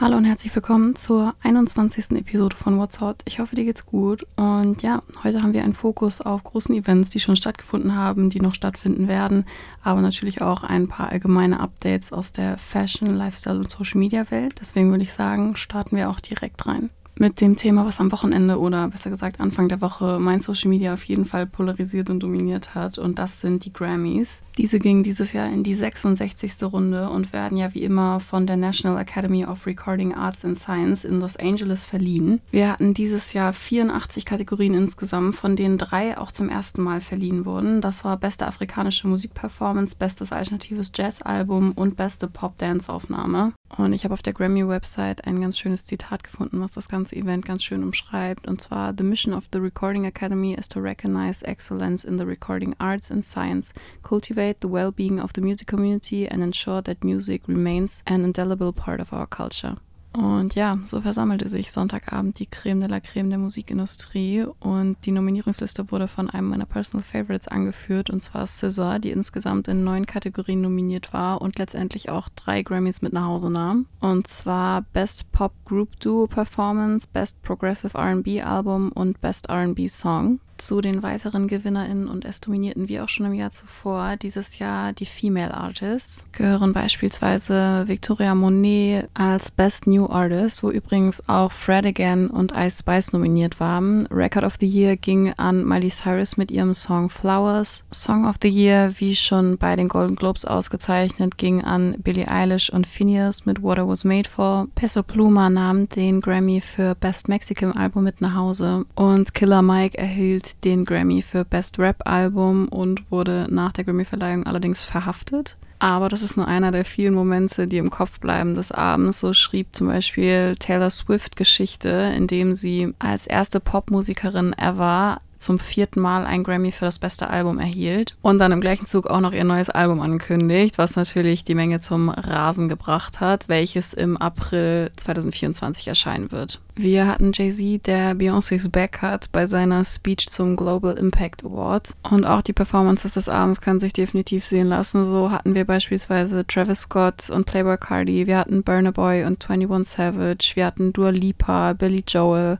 Hallo und herzlich willkommen zur 21. Episode von What's Hot. Ich hoffe, dir geht's gut. Und ja, heute haben wir einen Fokus auf großen Events, die schon stattgefunden haben, die noch stattfinden werden, aber natürlich auch ein paar allgemeine Updates aus der Fashion, Lifestyle und Social Media Welt. Deswegen würde ich sagen, starten wir auch direkt rein mit dem Thema, was am Wochenende oder besser gesagt Anfang der Woche mein Social Media auf jeden Fall polarisiert und dominiert hat. Und das sind die Grammys. Diese gingen dieses Jahr in die 66. Runde und werden ja wie immer von der National Academy of Recording Arts and Science in Los Angeles verliehen. Wir hatten dieses Jahr 84 Kategorien insgesamt, von denen drei auch zum ersten Mal verliehen wurden. Das war beste afrikanische Musikperformance, bestes alternatives Jazzalbum und beste Pop-Dance-Aufnahme. Und ich habe auf der Grammy-Website ein ganz schönes Zitat gefunden, was das ganze Event ganz schön umschreibt. Und zwar: The mission of the Recording Academy is to recognize excellence in the recording arts and science, cultivate the well-being of the music community, and ensure that music remains an indelible part of our culture. Und ja, so versammelte sich Sonntagabend die Creme de la Creme der Musikindustrie und die Nominierungsliste wurde von einem meiner Personal Favorites angeführt und zwar Scissor, die insgesamt in neun Kategorien nominiert war und letztendlich auch drei Grammys mit nach Hause nahm. Und zwar Best Pop Group Duo Performance, Best Progressive RB Album und Best RB Song zu den weiteren GewinnerInnen und es dominierten wie auch schon im Jahr zuvor dieses Jahr die Female Artists. Gehören beispielsweise Victoria Monet als Best New Artist, wo übrigens auch Fred Again und Ice Spice nominiert waren. Record of the Year ging an Miley Cyrus mit ihrem Song Flowers. Song of the Year, wie schon bei den Golden Globes ausgezeichnet, ging an Billie Eilish und Phineas mit What I Was Made For. Peso Pluma nahm den Grammy für Best Mexican Album mit nach Hause und Killer Mike erhielt den Grammy für Best Rap Album und wurde nach der Grammy-Verleihung allerdings verhaftet. Aber das ist nur einer der vielen Momente, die im Kopf bleiben des Abends. So schrieb zum Beispiel Taylor Swift Geschichte, indem sie als erste Popmusikerin ever zum vierten Mal ein Grammy für das beste Album erhielt und dann im gleichen Zug auch noch ihr neues Album ankündigt, was natürlich die Menge zum Rasen gebracht hat, welches im April 2024 erscheinen wird. Wir hatten Jay-Z, der Beyoncé's Back hat, bei seiner Speech zum Global Impact Award. Und auch die Performances des Abends können sich definitiv sehen lassen. So hatten wir beispielsweise Travis Scott und Playboy Cardi, wir hatten Burner Boy und 21 Savage, wir hatten Dua Lipa, Billy Joel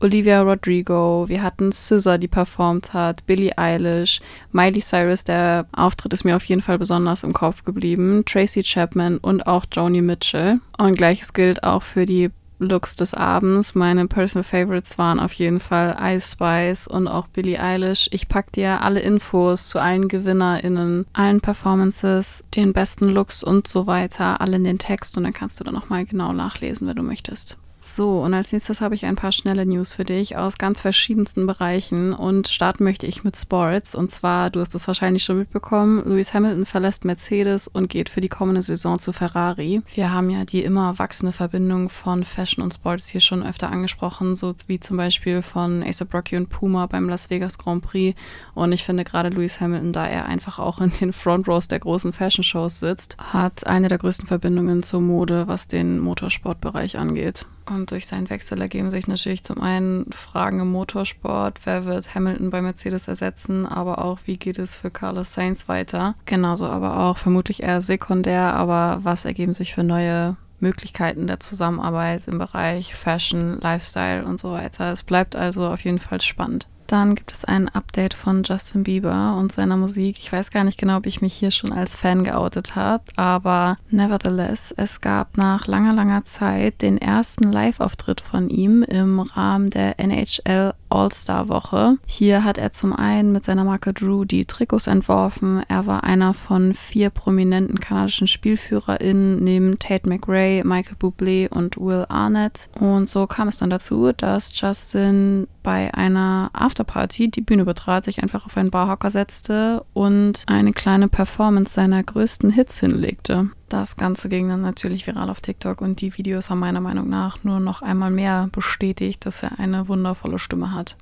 Olivia Rodrigo, wir hatten Scissor, die performt hat, Billie Eilish, Miley Cyrus, der Auftritt ist mir auf jeden Fall besonders im Kopf geblieben, Tracy Chapman und auch Joni Mitchell. Und gleiches gilt auch für die Looks des Abends. Meine Personal Favorites waren auf jeden Fall Ice Spice und auch Billie Eilish. Ich pack dir alle Infos zu allen GewinnerInnen, allen Performances, den besten Looks und so weiter, alle in den Text und dann kannst du da nochmal genau nachlesen, wenn du möchtest. So, und als nächstes habe ich ein paar schnelle News für dich aus ganz verschiedensten Bereichen und starten möchte ich mit Sports. Und zwar, du hast es wahrscheinlich schon mitbekommen, Lewis Hamilton verlässt Mercedes und geht für die kommende Saison zu Ferrari. Wir haben ja die immer wachsende Verbindung von Fashion und Sports hier schon öfter angesprochen, so wie zum Beispiel von ASAP Rocky und Puma beim Las Vegas Grand Prix. Und ich finde gerade Lewis Hamilton, da er einfach auch in den Front Rows der großen Fashion Shows sitzt, hat eine der größten Verbindungen zur Mode, was den Motorsportbereich angeht. Und durch seinen Wechsel ergeben sich natürlich zum einen Fragen im Motorsport, wer wird Hamilton bei Mercedes ersetzen, aber auch, wie geht es für Carlos Sainz weiter. Genauso aber auch vermutlich eher sekundär, aber was ergeben sich für neue Möglichkeiten der Zusammenarbeit im Bereich Fashion, Lifestyle und so weiter. Es bleibt also auf jeden Fall spannend. Dann gibt es ein Update von Justin Bieber und seiner Musik. Ich weiß gar nicht genau, ob ich mich hier schon als Fan geoutet habe, aber nevertheless, es gab nach langer, langer Zeit den ersten Live-Auftritt von ihm im Rahmen der NHL All-Star-Woche. Hier hat er zum einen mit seiner Marke Drew die Trikots entworfen. Er war einer von vier prominenten kanadischen SpielführerInnen neben Tate McRae, Michael Bublé und Will Arnett. Und so kam es dann dazu, dass Justin bei einer Afterparty die Bühne betrat, sich einfach auf einen Barhocker setzte und eine kleine Performance seiner größten Hits hinlegte. Das Ganze ging dann natürlich viral auf TikTok und die Videos haben meiner Meinung nach nur noch einmal mehr bestätigt, dass er eine wundervolle Stimme hat.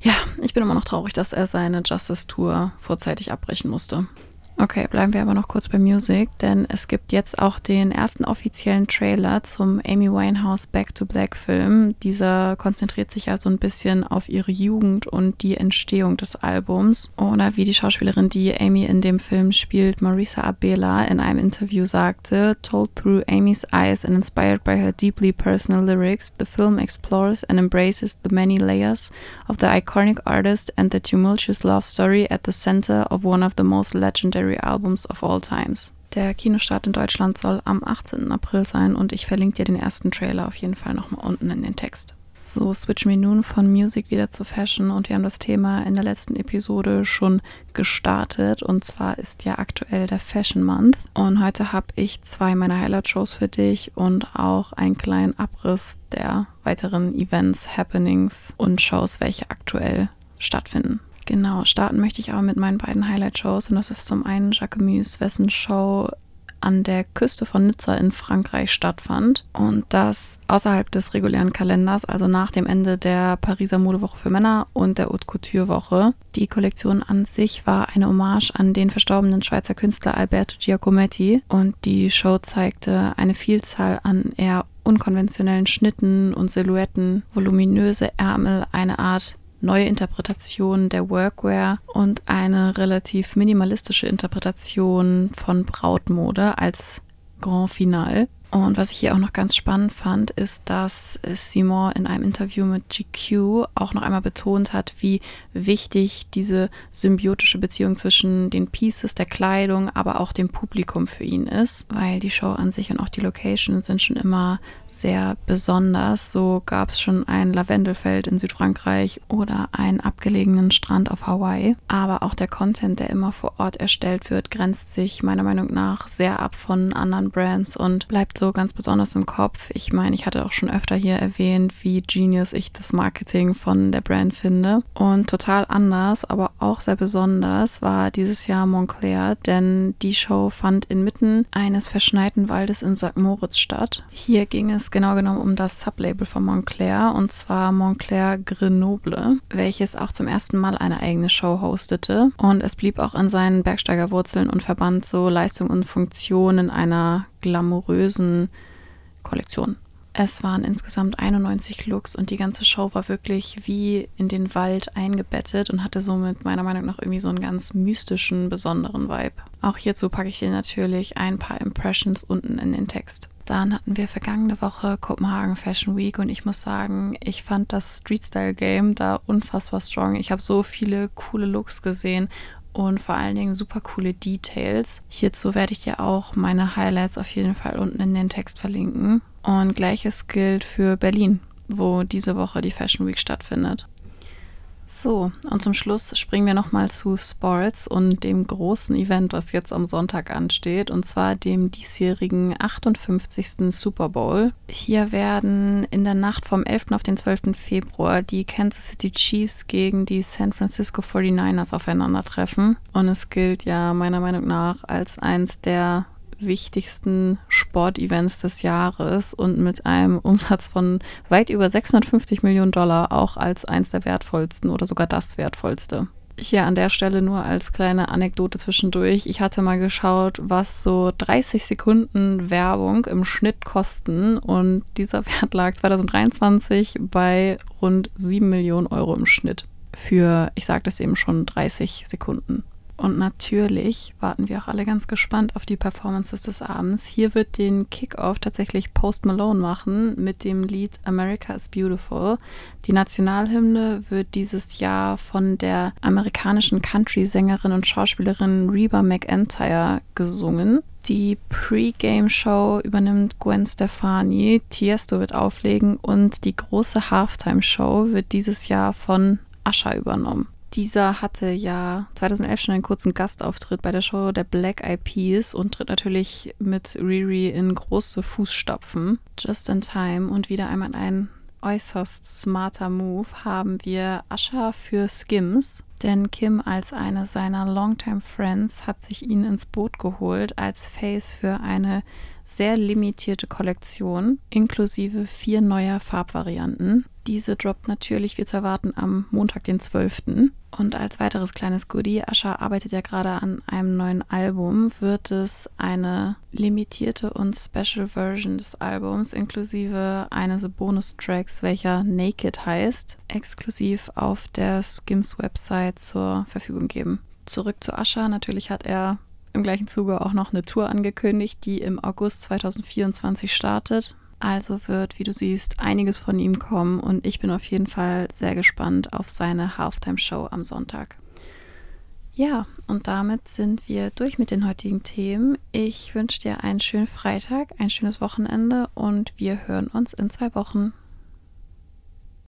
Ja, ich bin immer noch traurig, dass er seine Justice Tour vorzeitig abbrechen musste. Okay, bleiben wir aber noch kurz bei Music, denn es gibt jetzt auch den ersten offiziellen Trailer zum Amy Winehouse Back to Black Film. Dieser konzentriert sich ja so ein bisschen auf ihre Jugend und die Entstehung des Albums. Oder wie die Schauspielerin, die Amy in dem Film spielt, Marisa Abela, in einem Interview sagte, told through Amy's eyes and inspired by her deeply personal lyrics, the film explores and embraces the many layers of the iconic artist and the tumultuous love story at the center of one of the most legendary Legendary Albums of All Times. Der Kinostart in Deutschland soll am 18. April sein und ich verlinke dir den ersten Trailer auf jeden Fall nochmal unten in den Text. So switchen wir nun von Music wieder zu Fashion und wir haben das Thema in der letzten Episode schon gestartet und zwar ist ja aktuell der Fashion Month und heute habe ich zwei meiner Highlight-Shows für dich und auch einen kleinen Abriss der weiteren Events, Happenings und Shows, welche aktuell stattfinden. Genau, starten möchte ich aber mit meinen beiden Highlight-Shows. Und das ist zum einen Jacquemus, wessen Show an der Küste von Nizza in Frankreich stattfand und das außerhalb des regulären Kalenders, also nach dem Ende der Pariser Modewoche für Männer und der Haute Couture Woche. Die Kollektion an sich war eine Hommage an den verstorbenen Schweizer Künstler Alberto Giacometti und die Show zeigte eine Vielzahl an eher unkonventionellen Schnitten und Silhouetten, voluminöse Ärmel, eine Art neue Interpretation der Workwear und eine relativ minimalistische Interpretation von Brautmode als Grand Finale. Und was ich hier auch noch ganz spannend fand, ist, dass Simon in einem Interview mit GQ auch noch einmal betont hat, wie wichtig diese symbiotische Beziehung zwischen den Pieces der Kleidung, aber auch dem Publikum für ihn ist, weil die Show an sich und auch die Location sind schon immer sehr besonders. So gab es schon ein Lavendelfeld in Südfrankreich oder einen abgelegenen Strand auf Hawaii. Aber auch der Content, der immer vor Ort erstellt wird, grenzt sich meiner Meinung nach sehr ab von anderen Brands und bleibt so ganz besonders im Kopf. Ich meine, ich hatte auch schon öfter hier erwähnt, wie genius ich das Marketing von der Brand finde. Und total anders, aber auch sehr besonders war dieses Jahr Montclair, denn die Show fand inmitten eines verschneiten Waldes in St. Moritz statt. Hier ging es genau genommen um das Sublabel von Montclair und zwar Montclair Grenoble, welches auch zum ersten Mal eine eigene Show hostete. Und es blieb auch in seinen Bergsteigerwurzeln und verband so Leistung und Funktion in einer glamourösen Kollektion. Es waren insgesamt 91 Looks und die ganze Show war wirklich wie in den Wald eingebettet und hatte somit meiner Meinung nach irgendwie so einen ganz mystischen, besonderen Vibe. Auch hierzu packe ich dir natürlich ein paar Impressions unten in den Text. Dann hatten wir vergangene Woche Kopenhagen Fashion Week und ich muss sagen, ich fand das Street Style Game da unfassbar strong. Ich habe so viele coole Looks gesehen und vor allen Dingen super coole Details. Hierzu werde ich dir auch meine Highlights auf jeden Fall unten in den Text verlinken. Und gleiches gilt für Berlin, wo diese Woche die Fashion Week stattfindet. So, und zum Schluss springen wir nochmal zu Sports und dem großen Event, was jetzt am Sonntag ansteht, und zwar dem diesjährigen 58. Super Bowl. Hier werden in der Nacht vom 11. auf den 12. Februar die Kansas City Chiefs gegen die San Francisco 49ers aufeinandertreffen. Und es gilt ja meiner Meinung nach als eins der wichtigsten Sportevents des Jahres und mit einem Umsatz von weit über 650 Millionen Dollar auch als eins der wertvollsten oder sogar das wertvollste. Hier an der Stelle nur als kleine Anekdote zwischendurch. Ich hatte mal geschaut, was so 30 Sekunden Werbung im Schnitt kosten und dieser Wert lag 2023 bei rund 7 Millionen Euro im Schnitt für, ich sage das eben schon, 30 Sekunden. Und natürlich warten wir auch alle ganz gespannt auf die Performances des Abends. Hier wird den Kickoff tatsächlich Post Malone machen mit dem Lied America is Beautiful. Die Nationalhymne wird dieses Jahr von der amerikanischen Country-Sängerin und Schauspielerin Reba McEntire gesungen. Die Pre-Game-Show übernimmt Gwen Stefani, Tiesto wird auflegen und die große Halftime-Show wird dieses Jahr von Asha übernommen. Dieser hatte ja 2011 schon einen kurzen Gastauftritt bei der Show der Black Eyed Peas und tritt natürlich mit Riri in große Fußstapfen. Just in Time und wieder einmal ein äußerst smarter Move haben wir Asha für Skims, denn Kim als eine seiner Longtime Friends hat sich ihn ins Boot geholt als Face für eine sehr limitierte Kollektion inklusive vier neuer Farbvarianten. Diese droppt natürlich, wie zu erwarten, am Montag, den 12. Und als weiteres kleines Goodie, Asha arbeitet ja gerade an einem neuen Album, wird es eine limitierte und Special Version des Albums inklusive eines Bonustracks, welcher Naked heißt, exklusiv auf der Skims Website zur Verfügung geben. Zurück zu Asha, natürlich hat er im gleichen Zuge auch noch eine Tour angekündigt, die im August 2024 startet. Also wird, wie du siehst, einiges von ihm kommen und ich bin auf jeden Fall sehr gespannt auf seine Halftime-Show am Sonntag. Ja, und damit sind wir durch mit den heutigen Themen. Ich wünsche dir einen schönen Freitag, ein schönes Wochenende und wir hören uns in zwei Wochen.